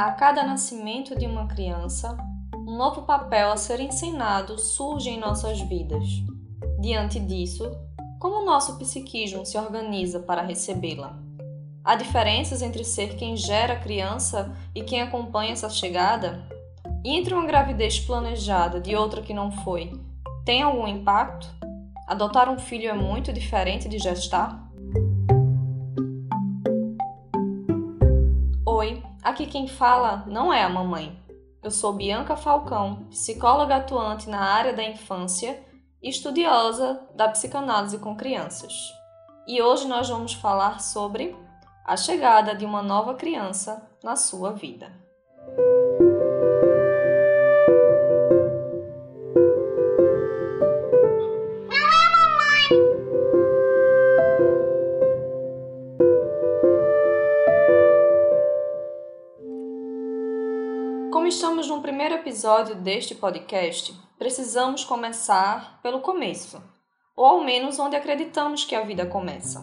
A cada nascimento de uma criança, um novo papel a ser ensinado surge em nossas vidas. Diante disso, como o nosso psiquismo se organiza para recebê-la? Há diferenças entre ser quem gera a criança e quem acompanha essa chegada? E entre uma gravidez planejada de outra que não foi, tem algum impacto? Adotar um filho é muito diferente de gestar? Aqui quem fala não é a mamãe. Eu sou Bianca Falcão, psicóloga atuante na área da infância e estudiosa da psicanálise com crianças. E hoje nós vamos falar sobre a chegada de uma nova criança na sua vida. Episódio deste podcast, precisamos começar pelo começo, ou ao menos onde acreditamos que a vida começa.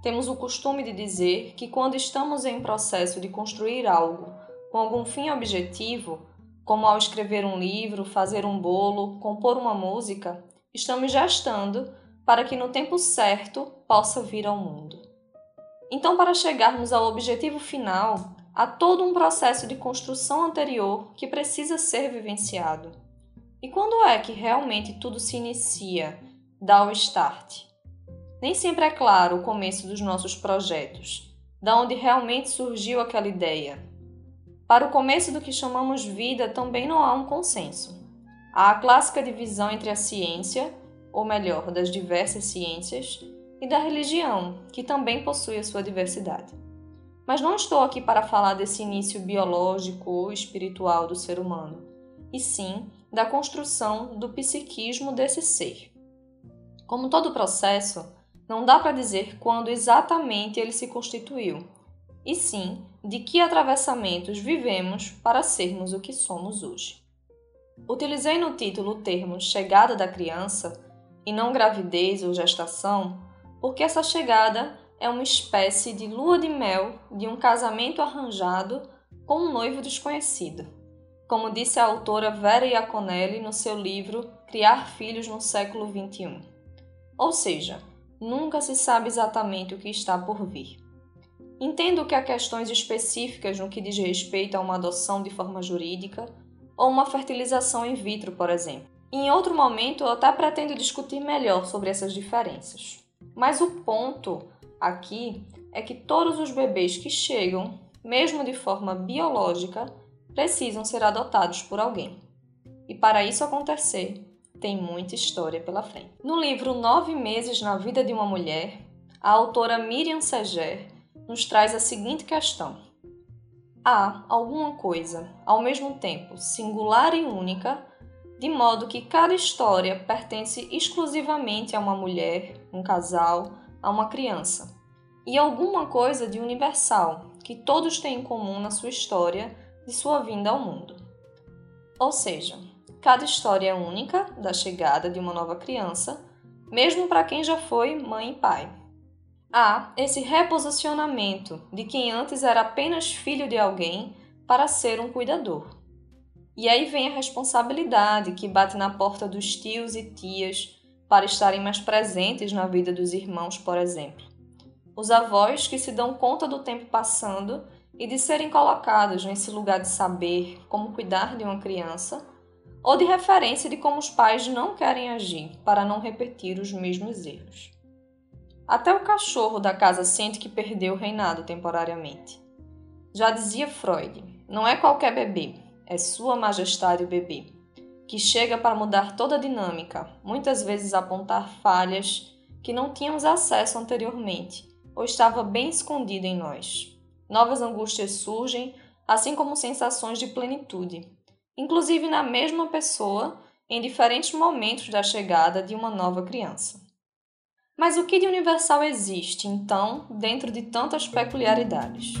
Temos o costume de dizer que quando estamos em processo de construir algo com algum fim objetivo, como ao escrever um livro, fazer um bolo, compor uma música, estamos gestando para que no tempo certo possa vir ao mundo. Então, para chegarmos ao objetivo final, há todo um processo de construção anterior que precisa ser vivenciado. E quando é que realmente tudo se inicia, dá o start? Nem sempre é claro o começo dos nossos projetos, da onde realmente surgiu aquela ideia. Para o começo do que chamamos vida também não há um consenso. Há a clássica divisão entre a ciência, ou melhor, das diversas ciências, e da religião, que também possui a sua diversidade. Mas não estou aqui para falar desse início biológico ou espiritual do ser humano, e sim da construção do psiquismo desse ser. Como todo processo, não dá para dizer quando exatamente ele se constituiu, e sim de que atravessamentos vivemos para sermos o que somos hoje. Utilizei no título o termo chegada da criança e não gravidez ou gestação, porque essa chegada é uma espécie de lua de mel de um casamento arranjado com um noivo desconhecido. Como disse a autora Vera Iaconelli no seu livro Criar Filhos no Século XXI. Ou seja, nunca se sabe exatamente o que está por vir. Entendo que há questões específicas no que diz respeito a uma adoção de forma jurídica ou uma fertilização in vitro, por exemplo. Em outro momento, eu até pretendo discutir melhor sobre essas diferenças. Mas o ponto aqui é que todos os bebês que chegam, mesmo de forma biológica, precisam ser adotados por alguém. E para isso acontecer, tem muita história pela frente. No livro Nove Meses na Vida de uma Mulher, a autora Miriam Seger nos traz a seguinte questão há alguma coisa, ao mesmo tempo singular e única, de modo que cada história pertence exclusivamente a uma mulher, um casal, a uma criança, e alguma coisa de universal que todos têm em comum na sua história de sua vinda ao mundo. Ou seja, cada história é única da chegada de uma nova criança, mesmo para quem já foi mãe e pai há esse reposicionamento de quem antes era apenas filho de alguém para ser um cuidador. E aí vem a responsabilidade que bate na porta dos tios e tias para estarem mais presentes na vida dos irmãos, por exemplo. Os avós que se dão conta do tempo passando e de serem colocados nesse lugar de saber como cuidar de uma criança, ou de referência de como os pais não querem agir para não repetir os mesmos erros. Até o cachorro da casa sente que perdeu o reinado temporariamente. Já dizia Freud: não é qualquer bebê, é Sua Majestade o bebê, que chega para mudar toda a dinâmica, muitas vezes apontar falhas que não tínhamos acesso anteriormente ou estava bem escondida em nós. Novas angústias surgem, assim como sensações de plenitude, inclusive na mesma pessoa em diferentes momentos da chegada de uma nova criança. Mas o que de universal existe, então, dentro de tantas peculiaridades?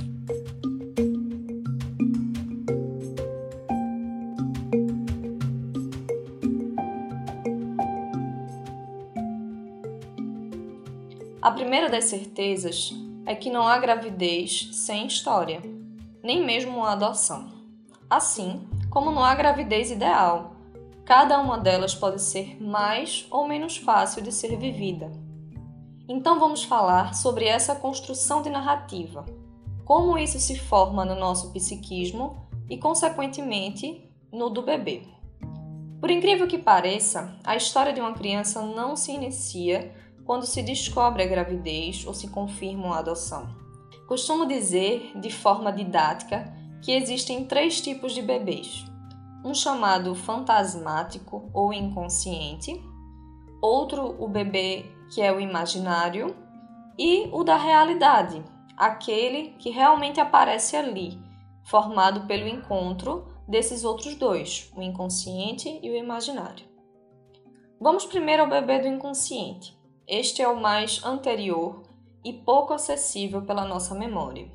A primeira das certezas é que não há gravidez sem história, nem mesmo uma adoção. Assim como não há gravidez ideal, cada uma delas pode ser mais ou menos fácil de ser vivida. Então vamos falar sobre essa construção de narrativa, como isso se forma no nosso psiquismo e, consequentemente, no do bebê. Por incrível que pareça, a história de uma criança não se inicia quando se descobre a gravidez ou se confirma uma adoção. Costumo dizer, de forma didática, que existem três tipos de bebês: um chamado fantasmático ou inconsciente, outro, o bebê que é o imaginário, e o da realidade, aquele que realmente aparece ali, formado pelo encontro desses outros dois, o inconsciente e o imaginário. Vamos primeiro ao bebê do inconsciente. Este é o mais anterior e pouco acessível pela nossa memória.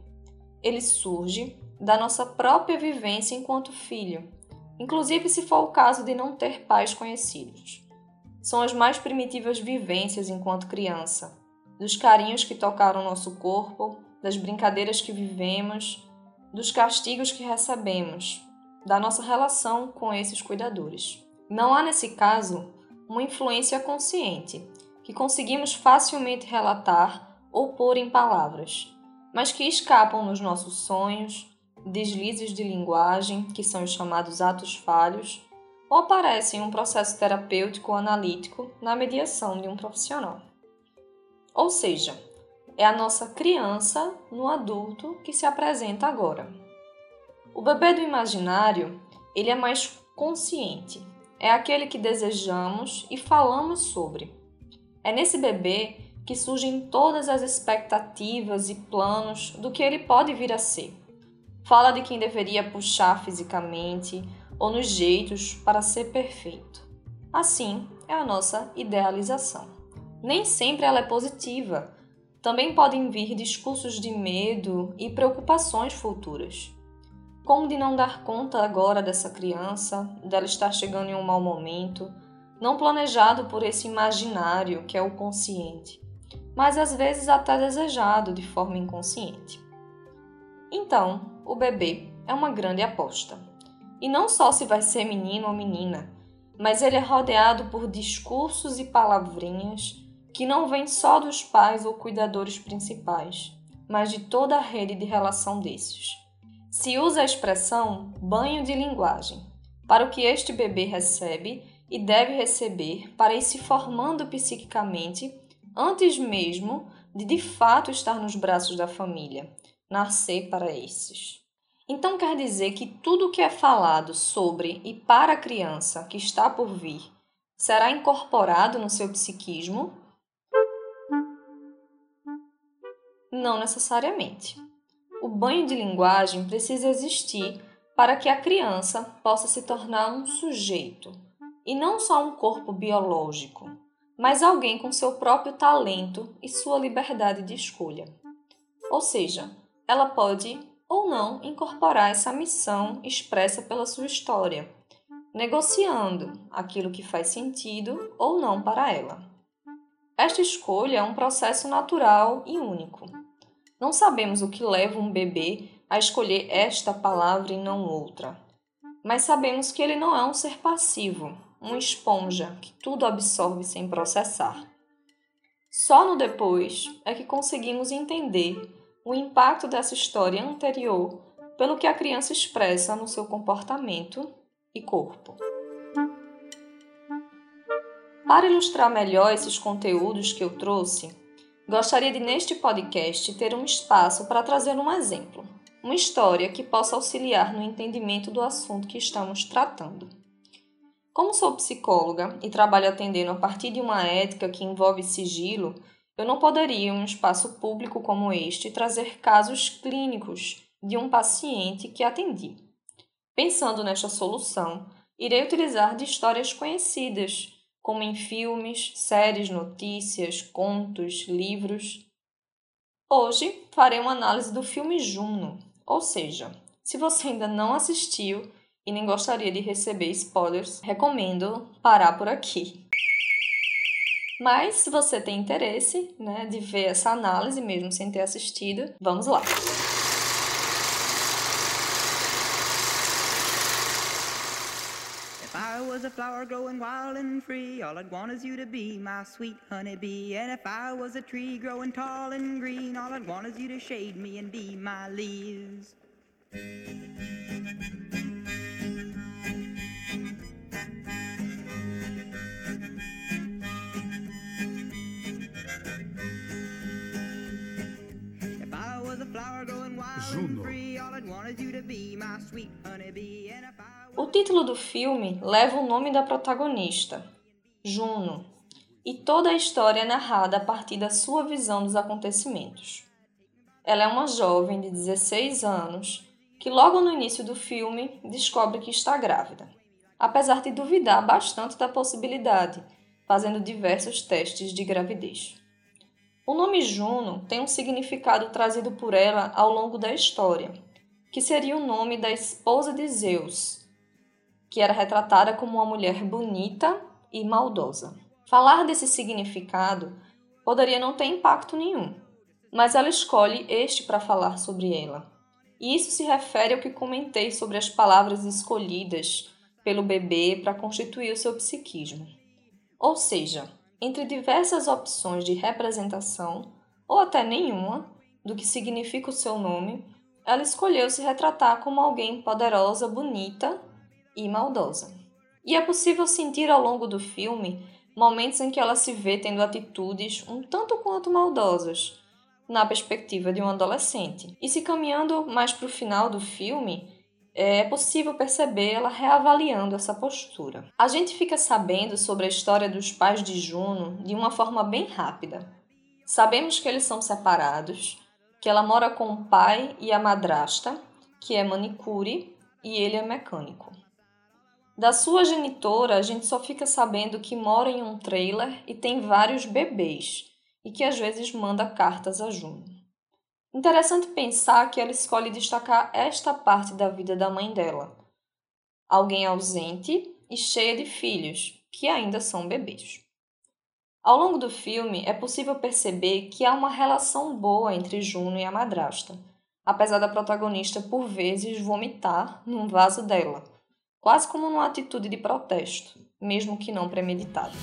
Ele surge da nossa própria vivência enquanto filho, inclusive se for o caso de não ter pais conhecidos. São as mais primitivas vivências enquanto criança, dos carinhos que tocaram nosso corpo, das brincadeiras que vivemos, dos castigos que recebemos, da nossa relação com esses cuidadores. Não há nesse caso uma influência consciente, que conseguimos facilmente relatar ou pôr em palavras, mas que escapam nos nossos sonhos, deslizes de linguagem, que são os chamados atos falhos, ou aparecem em um processo terapêutico ou analítico na mediação de um profissional. Ou seja, é a nossa criança no adulto que se apresenta agora. O bebê do imaginário, ele é mais consciente, é aquele que desejamos e falamos sobre. É nesse bebê que surgem todas as expectativas e planos do que ele pode vir a ser. Fala de quem deveria puxar fisicamente ou nos jeitos para ser perfeito. Assim é a nossa idealização. Nem sempre ela é positiva. Também podem vir discursos de medo e preocupações futuras. Como de não dar conta agora dessa criança, dela estar chegando em um mau momento, não planejado por esse imaginário que é o consciente, mas às vezes até desejado de forma inconsciente. Então, o bebê é uma grande aposta. E não só se vai ser menino ou menina, mas ele é rodeado por discursos e palavrinhas que não vêm só dos pais ou cuidadores principais, mas de toda a rede de relação desses. Se usa a expressão banho de linguagem para o que este bebê recebe e deve receber para ir se formando psiquicamente antes mesmo de de fato estar nos braços da família, nascer para esses. Então quer dizer que tudo o que é falado sobre e para a criança que está por vir será incorporado no seu psiquismo? Não necessariamente. O banho de linguagem precisa existir para que a criança possa se tornar um sujeito, e não só um corpo biológico, mas alguém com seu próprio talento e sua liberdade de escolha. Ou seja, ela pode ou não incorporar essa missão expressa pela sua história, negociando aquilo que faz sentido ou não para ela. Esta escolha é um processo natural e único. Não sabemos o que leva um bebê a escolher esta palavra e não outra, mas sabemos que ele não é um ser passivo, uma esponja que tudo absorve sem processar. Só no depois é que conseguimos entender o impacto dessa história anterior pelo que a criança expressa no seu comportamento e corpo. Para ilustrar melhor esses conteúdos que eu trouxe, gostaria de neste podcast ter um espaço para trazer um exemplo, uma história que possa auxiliar no entendimento do assunto que estamos tratando. Como sou psicóloga e trabalho atendendo a partir de uma ética que envolve sigilo, eu não poderia, em um espaço público como este, trazer casos clínicos de um paciente que atendi. Pensando nesta solução, irei utilizar de histórias conhecidas, como em filmes, séries, notícias, contos, livros. Hoje farei uma análise do filme Juno, ou seja, se você ainda não assistiu e nem gostaria de receber spoilers, recomendo parar por aqui. Mas se você tem interesse, né, de ver essa análise mesmo sem ter assistido, vamos lá. a flower growing wild and free, all I'd want is you to be my sweet honeybee. And if I was a tree growing tall and green, all I'd want is you to shade me and be my leaves. Título do filme leva o nome da protagonista, Juno, e toda a história é narrada a partir da sua visão dos acontecimentos. Ela é uma jovem de 16 anos que, logo no início do filme, descobre que está grávida, apesar de duvidar bastante da possibilidade, fazendo diversos testes de gravidez. O nome Juno tem um significado trazido por ela ao longo da história, que seria o nome da esposa de Zeus, que era retratada como uma mulher bonita e maldosa. Falar desse significado poderia não ter impacto nenhum, mas ela escolhe este para falar sobre ela. E isso se refere ao que comentei sobre as palavras escolhidas pelo bebê para constituir o seu psiquismo. Ou seja, entre diversas opções de representação, ou até nenhuma, do que significa o seu nome, ela escolheu se retratar como alguém poderosa, bonita e maldosa. E é possível sentir ao longo do filme momentos em que ela se vê tendo atitudes um tanto quanto maldosas, na perspectiva de um adolescente. E se caminhando mais para o final do filme, é possível perceber ela reavaliando essa postura. A gente fica sabendo sobre a história dos pais de Juno de uma forma bem rápida. Sabemos que eles são separados, que ela mora com o pai e a madrasta, que é manicure, e ele é mecânico. Da sua genitora, a gente só fica sabendo que mora em um trailer e tem vários bebês, e que às vezes manda cartas a Juno. Interessante pensar que ela escolhe destacar esta parte da vida da mãe dela. Alguém ausente e cheia de filhos, que ainda são bebês. Ao longo do filme, é possível perceber que há uma relação boa entre Juno e a madrasta, apesar da protagonista por vezes vomitar num vaso dela, quase como numa atitude de protesto, mesmo que não premeditada.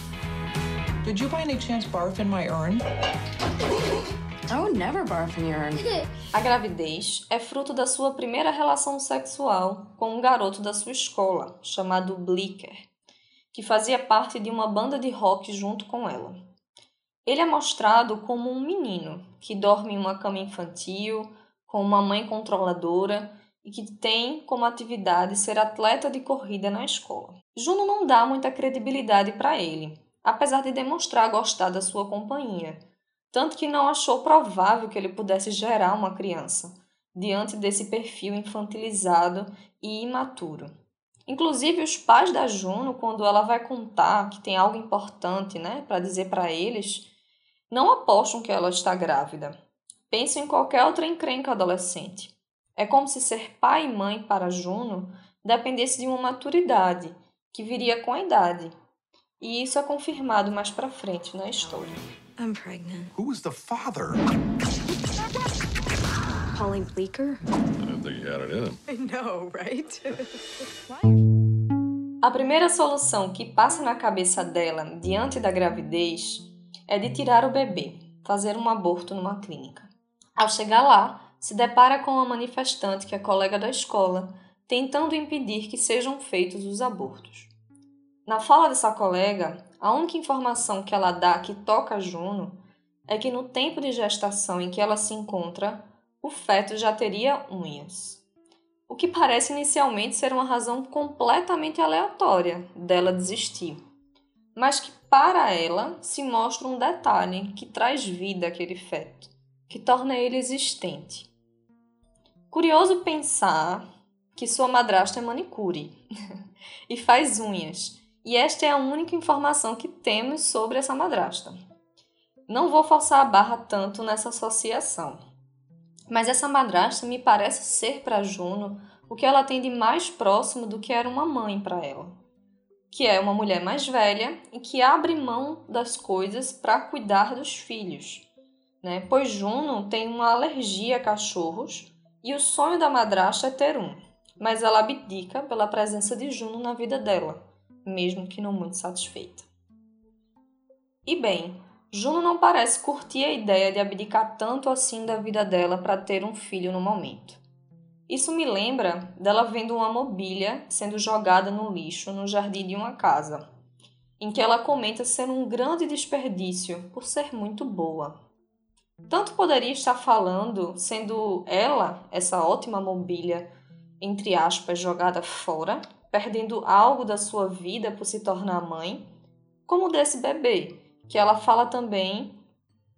Did you by any chance barf in my urn? I would never barf in your urn. A gravidez é fruto da sua primeira relação sexual com um garoto da sua escola, chamado Blicker, que fazia parte de uma banda de rock junto com ela. Ele é mostrado como um menino que dorme em uma cama infantil, com uma mãe controladora e que tem como atividade ser atleta de corrida na escola. Juno não dá muita credibilidade para ele, apesar de demonstrar gostar da sua companhia tanto que não achou provável que ele pudesse gerar uma criança, diante desse perfil infantilizado e imaturo. Inclusive, os pais da Juno, quando ela vai contar que tem algo importante né, para dizer para eles, não apostam que ela está grávida. Pensam em qualquer outra encrenca adolescente. É como se ser pai e mãe para Juno dependesse de uma maturidade que viria com a idade. E isso é confirmado mais para frente na história. I'm pregnant. Who is the father? Pauline Bleeker? I didn't think he had it in him. I know, right? A primeira solução que passa na cabeça dela diante da gravidez é de tirar o bebê, fazer um aborto numa clínica. Ao chegar lá, se depara com uma manifestante que é colega da escola, tentando impedir que sejam feitos os abortos. Na fala dessa colega, a única informação que ela dá que toca Juno é que no tempo de gestação em que ela se encontra, o feto já teria unhas. O que parece inicialmente ser uma razão completamente aleatória dela desistir, mas que para ela se mostra um detalhe que traz vida àquele feto, que torna ele existente. Curioso pensar que sua madrasta é manicure e faz unhas e esta é a única informação que temos sobre essa madrasta. Não vou forçar a barra tanto nessa associação, mas essa madrasta me parece ser para Juno o que ela tem de mais próximo do que era uma mãe para ela. que é uma mulher mais velha e que abre mão das coisas para cuidar dos filhos, né? Pois Juno tem uma alergia a cachorros e o sonho da madrasta é ter um, mas ela abdica pela presença de Juno na vida dela, mesmo que não muito satisfeita. E bem, Juno não parece curtir a ideia de abdicar tanto assim da vida dela para ter um filho no momento. Isso me lembra dela vendo uma mobília sendo jogada no lixo no jardim de uma casa, em que ela comenta ser um grande desperdício por ser muito boa. Tanto poderia estar falando, sendo ela, essa ótima mobília, entre aspas, jogada fora, perdendo algo da sua vida por se tornar mãe, como desse bebê, que ela fala também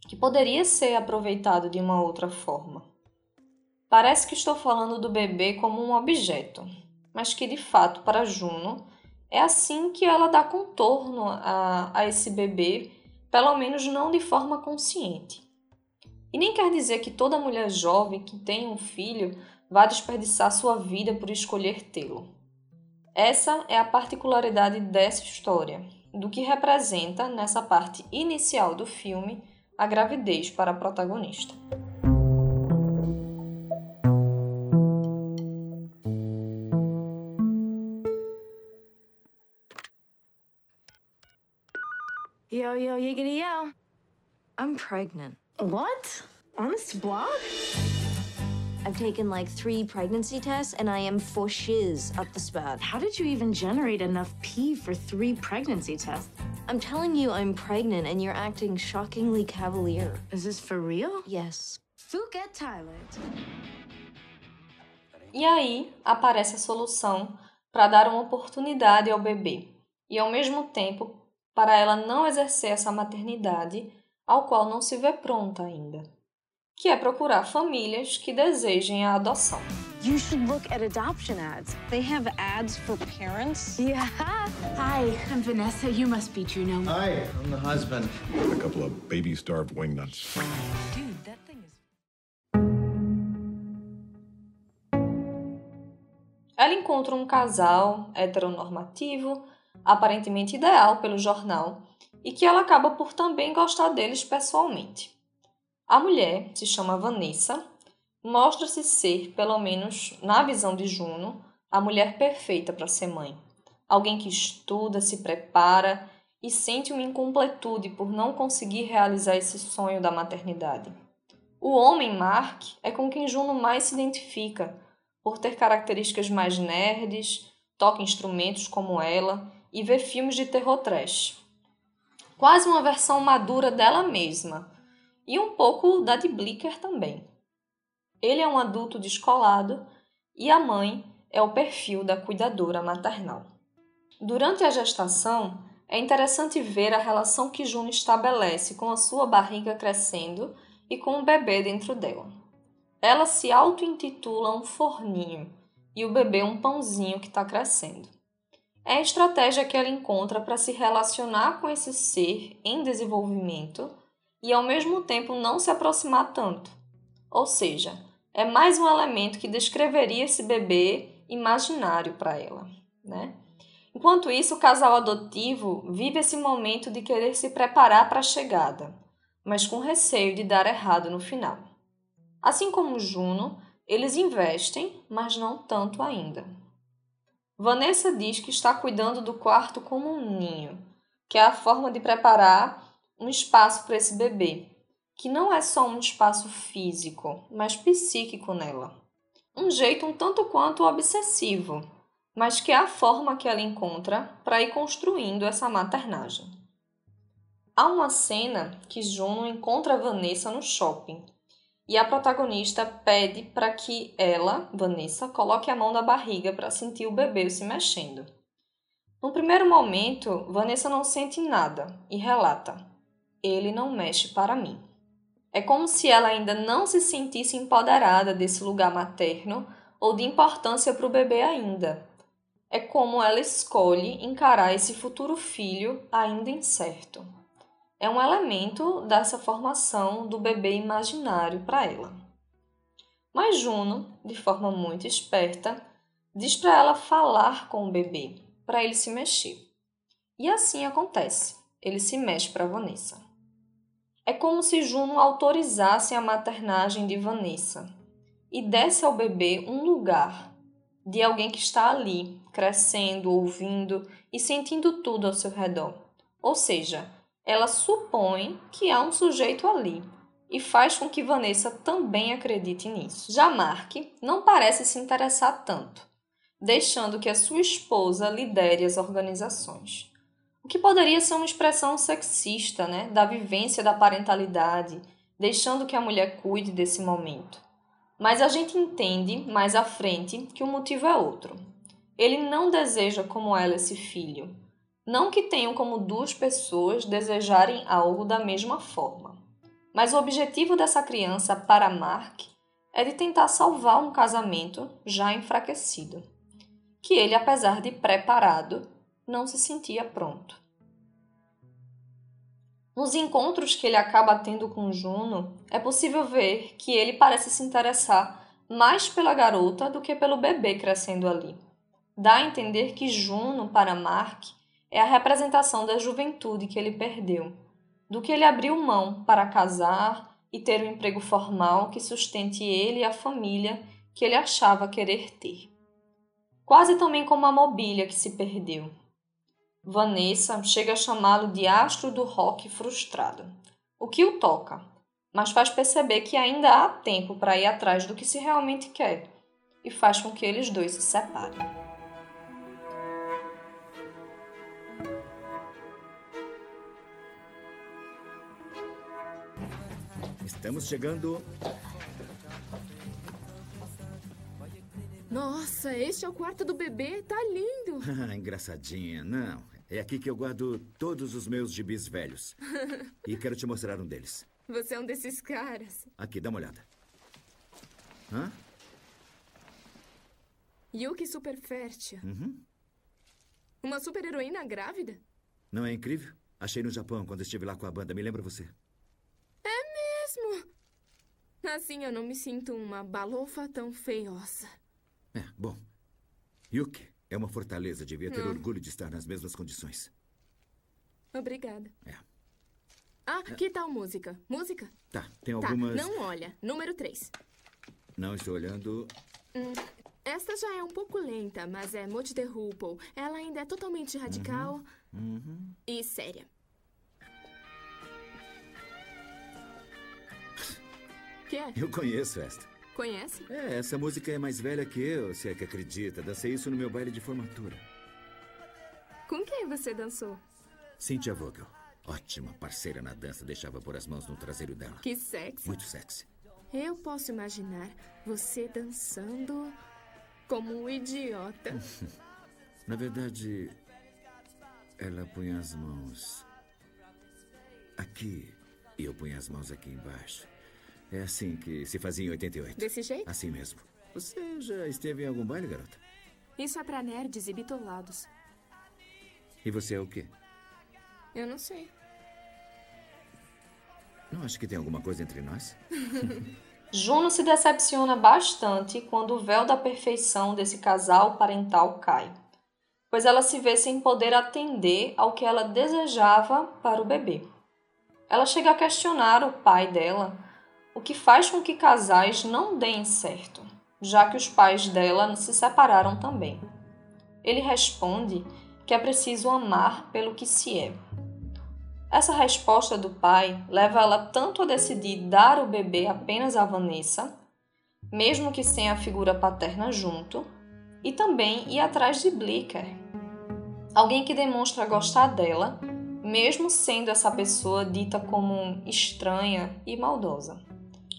que poderia ser aproveitado de uma outra forma. Parece que estou falando do bebê como um objeto, mas que de fato para Juno é assim que ela dá contorno a, a esse bebê, pelo menos não de forma consciente. E nem quer dizer que toda mulher jovem que tem um filho vá desperdiçar sua vida por escolher tê-lo. Essa é a particularidade dessa história, do que representa, nessa parte inicial do filme, a gravidez para a protagonista. Yo, yo, yiggity yo. I'm pregnant. What? Honest blog? I've taken like three pregnancy tests and I am for shiz up the spout. How did you even generate enough pee for three pregnancy tests? I'm telling you I'm pregnant and you're acting shockingly cavalier. Is this for real? Yes. Phuket, Thailand. E aí aparece a solução para dar uma oportunidade ao bebê e ao mesmo tempo para ela não exercer essa maternidade ao qual não se vê pronta ainda, que é procurar famílias que desejem a adoção. You should look at adoption ads. They have ads for parents. Yeah. Hi, I'm Vanessa. You must be Juno. Hi, I'm the husband. A couple of baby starved wingnuts. Dude, that thing is. Ela encontra um casal heteronormativo aparentemente ideal pelo jornal, e que ela acaba por também gostar deles pessoalmente. A mulher, se chama Vanessa, mostra-se ser, pelo menos na visão de Juno, a mulher perfeita para ser mãe. Alguém que estuda, se prepara e sente uma incompletude por não conseguir realizar esse sonho da maternidade. O homem, Mark, é com quem Juno mais se identifica, por ter características mais nerds, toca instrumentos como ela e ver filmes de terror trash. Quase uma versão madura dela mesma, e um pouco da de Blicker também. Ele é um adulto descolado e a mãe é o perfil da cuidadora maternal. Durante a gestação, é interessante ver a relação que Juno estabelece com a sua barriga crescendo e com o bebê dentro dela. Ela se auto-intitula um forninho e o bebê um pãozinho que está crescendo é a estratégia que ela encontra para se relacionar com esse ser em desenvolvimento e ao mesmo tempo não se aproximar tanto. Ou seja, é mais um elemento que descreveria esse bebê imaginário para ela, né? Enquanto isso, o casal adotivo vive esse momento de querer se preparar para a chegada, mas com receio de dar errado no final. Assim como Juno, eles investem, mas não tanto ainda. Vanessa diz que está cuidando do quarto como um ninho, que é a forma de preparar um espaço para esse bebê, que não é só um espaço físico, mas psíquico nela. Um jeito um tanto quanto obsessivo, mas que é a forma que ela encontra para ir construindo essa maternagem. Há uma cena que Juno encontra Vanessa no shopping e a protagonista pede para que ela, Vanessa, coloque a mão na barriga para sentir o bebê se mexendo. No primeiro momento, Vanessa não sente nada e relata: Ele não mexe para mim. É como se ela ainda não se sentisse empoderada desse lugar materno ou de importância para o bebê ainda. É como ela escolhe encarar esse futuro filho ainda incerto é um elemento dessa formação do bebê imaginário para ela. Mas Juno, de forma muito esperta, diz para ela falar com o bebê, para ele se mexer. E assim acontece. Ele se mexe para Vanessa. É como se Juno autorizasse a maternagem de Vanessa e desse ao bebê um lugar de alguém que está ali, crescendo, ouvindo e sentindo tudo ao seu redor. Ou seja, ela supõe que há um sujeito ali e faz com que Vanessa também acredite nisso. Já Mark não parece se interessar tanto, deixando que a sua esposa lidere as organizações. O que poderia ser uma expressão sexista, né, da vivência da parentalidade, deixando que a mulher cuide desse momento. Mas a gente entende mais à frente que o motivo é outro. Ele não deseja como ela esse filho. Não que tenham como duas pessoas desejarem algo da mesma forma. Mas o objetivo dessa criança para Mark é de tentar salvar um casamento já enfraquecido, que ele, apesar de preparado, não se sentia pronto. Nos encontros que ele acaba tendo com Juno, é possível ver que ele parece se interessar mais pela garota do que pelo bebê crescendo ali. Dá a entender que Juno, para Mark, é a representação da juventude que ele perdeu, do que ele abriu mão para casar e ter um emprego formal que sustente ele e a família que ele achava querer ter. Quase também como a mobília que se perdeu, Vanessa chega a chamá-lo de astro do rock frustrado, o que o toca, mas faz perceber que ainda há tempo para ir atrás do que se realmente quer e faz com que eles dois se separem. Estamos chegando. Nossa, este é o quarto do bebê, tá lindo. Ah, engraçadinha. Não, é aqui que eu guardo todos os meus gibis velhos. E quero te mostrar um deles. Você é um desses caras. Aqui, dá uma olhada. Hã? Yuki super fértil. Uhum. Uma super heroína grávida? Não é incrível? Achei no Japão quando estive lá com a banda. Me lembra você? É mesmo? Assim eu não me sinto uma balofa tão feiosa. É, bom. Yuki é uma fortaleza. Devia ter orgulho de estar nas mesmas condições. Obrigada. É. Ah, que tal música? Música? Tá, tem Tá, algumas. não olha. Número 3. Não estou olhando. Esta já é um pouco lenta, mas é Mode the Hoople. Ela ainda é totalmente radical Uhum. e séria. Que é? Eu conheço esta. Conhece? É, essa música é mais velha que eu, se é que acredita. Dancei isso no meu baile de formatura. Com quem você dançou? Cynthia Vogel. Ótima parceira na dança, deixava pôr as mãos no traseiro dela. Que sexy. Muito sexy. Eu posso imaginar você dançando como um idiota. Na verdade, ela punha as mãos aqui e eu punha as mãos aqui embaixo. É assim que se fazia em 88. Desse jeito? Assim mesmo. Você já esteve em algum baile, garota? Isso é pra nerds e bitolados. E você é o quê? Eu não sei. Não acha que tem alguma coisa entre nós? Juno se decepciona bastante quando o véu da perfeição desse casal parental cai, pois ela se vê sem poder atender ao que ela desejava para o bebê. Ela chega a questionar o pai dela, o que faz com que casais não deem certo, já que os pais dela se separaram também. Ele responde que é preciso amar pelo que se é. Essa resposta do pai leva ela tanto a decidir dar o bebê apenas a Vanessa, mesmo que sem a figura paterna junto, e também ir atrás de Blicker, alguém que demonstra gostar dela, mesmo sendo essa pessoa dita como estranha e maldosa.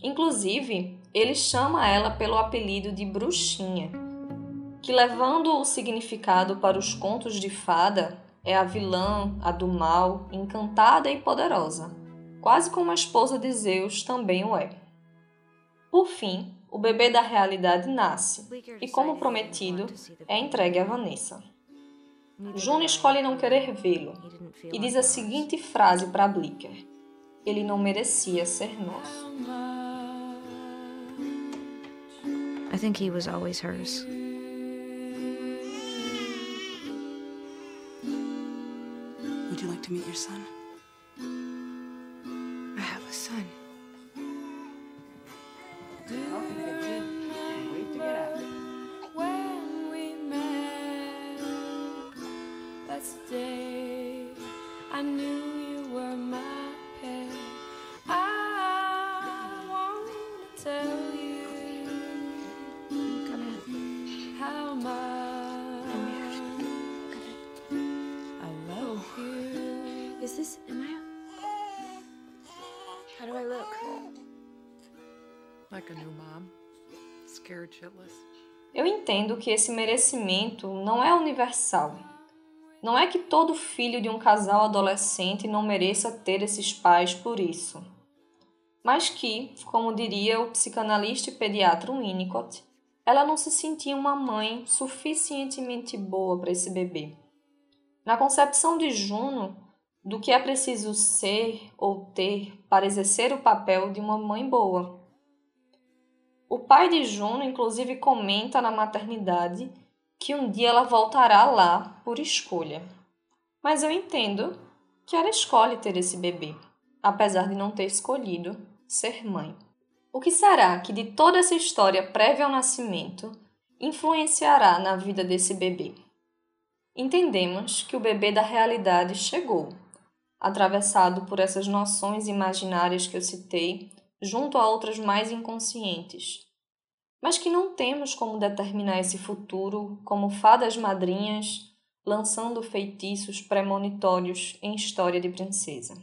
Inclusive, ele chama ela pelo apelido de Bruxinha, que levando o significado para os contos de fada, é a vilã, a do mal, encantada e poderosa, quase como a esposa de Zeus também o é. Por fim, o bebê da realidade nasce e, como prometido, é entregue a Vanessa. Juno escolhe não querer vê-lo e diz a seguinte frase para Blicker: Ele não merecia ser nosso. I think he was always hers. Would you like to meet your son? I have a son. Eu entendo que esse merecimento não é universal. Não é que todo filho de um casal adolescente não mereça ter esses pais por isso. Mas que, como diria o psicanalista e pediatra Winnicott, ela não se sentia uma mãe suficientemente boa para esse bebê. Na concepção de Juno, do que é preciso ser ou ter para exercer o papel de uma mãe boa. O pai de Juno, inclusive, comenta na maternidade que um dia ela voltará lá por escolha. Mas eu entendo que ela escolhe ter esse bebê, apesar de não ter escolhido ser mãe. O que será que de toda essa história prévia ao nascimento influenciará na vida desse bebê? Entendemos que o bebê da realidade chegou, atravessado por essas noções imaginárias que eu citei, junto a outras mais inconscientes, mas que não temos como determinar esse futuro como fadas madrinhas lançando feitiços premonitórios em história de princesa.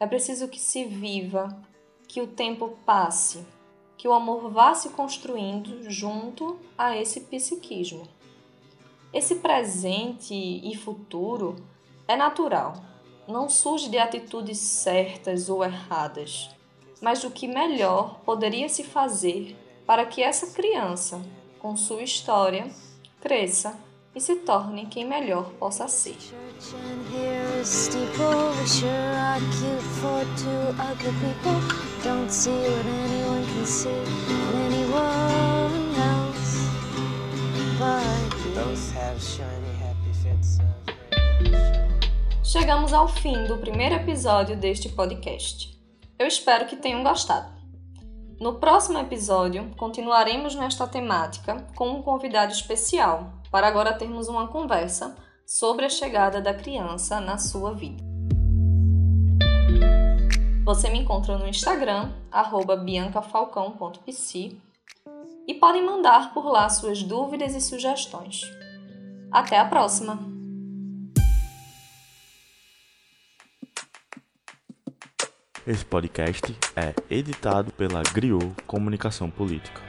É preciso que se viva, que o tempo passe, que o amor vá se construindo junto a esse psiquismo. Esse presente e futuro é natural, não surge de atitudes certas ou erradas, mas do que melhor poderia se fazer para que essa criança, com sua história, cresça e se torne quem melhor possa ser. Chegamos ao fim do primeiro episódio deste podcast. Eu espero que tenham gostado. No próximo episódio, continuaremos nesta temática com um convidado especial, para agora termos uma conversa sobre a chegada da criança na sua vida. Você me encontra no Instagram, biancafalcão.pc e podem mandar por lá suas dúvidas e sugestões. Até a próxima! Esse podcast é editado pela Griot Comunicação Política.